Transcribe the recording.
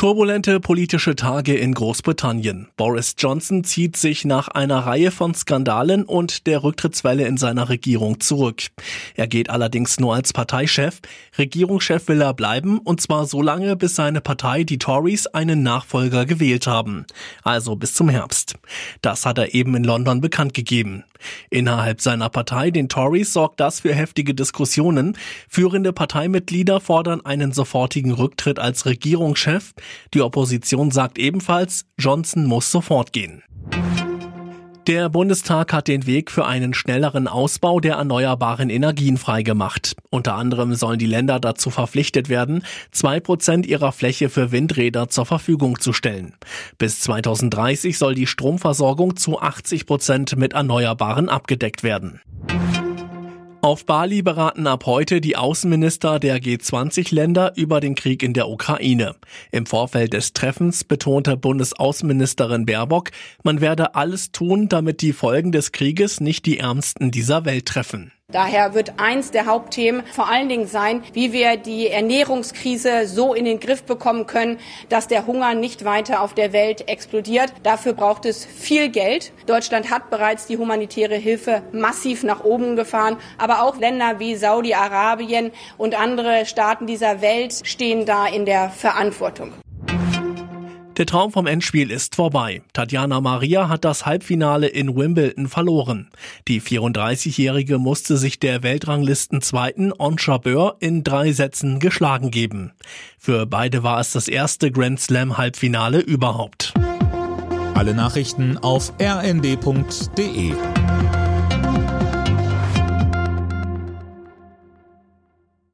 Turbulente politische Tage in Großbritannien. Boris Johnson zieht sich nach einer Reihe von Skandalen und der Rücktrittswelle in seiner Regierung zurück. Er geht allerdings nur als Parteichef. Regierungschef will er bleiben und zwar so lange, bis seine Partei, die Tories, einen Nachfolger gewählt haben. Also bis zum Herbst. Das hat er eben in London bekannt gegeben. Innerhalb seiner Partei, den Tories, sorgt das für heftige Diskussionen. Führende Parteimitglieder fordern einen sofortigen Rücktritt als Regierungschef. Die Opposition sagt ebenfalls, Johnson muss sofort gehen. Der Bundestag hat den Weg für einen schnelleren Ausbau der erneuerbaren Energien freigemacht. Unter anderem sollen die Länder dazu verpflichtet werden, zwei Prozent ihrer Fläche für Windräder zur Verfügung zu stellen. Bis 2030 soll die Stromversorgung zu 80 Prozent mit Erneuerbaren abgedeckt werden. Auf Bali beraten ab heute die Außenminister der G20-Länder über den Krieg in der Ukraine. Im Vorfeld des Treffens betonte Bundesaußenministerin Baerbock, man werde alles tun, damit die Folgen des Krieges nicht die Ärmsten dieser Welt treffen. Daher wird eins der Hauptthemen vor allen Dingen sein, wie wir die Ernährungskrise so in den Griff bekommen können, dass der Hunger nicht weiter auf der Welt explodiert. Dafür braucht es viel Geld. Deutschland hat bereits die humanitäre Hilfe massiv nach oben gefahren, aber auch Länder wie Saudi-Arabien und andere Staaten dieser Welt stehen da in der Verantwortung. Der Traum vom Endspiel ist vorbei. Tatjana Maria hat das Halbfinale in Wimbledon verloren. Die 34-Jährige musste sich der Weltranglistenzweiten On Jabeur in drei Sätzen geschlagen geben. Für beide war es das erste Grand Slam Halbfinale überhaupt. Alle Nachrichten auf rnd.de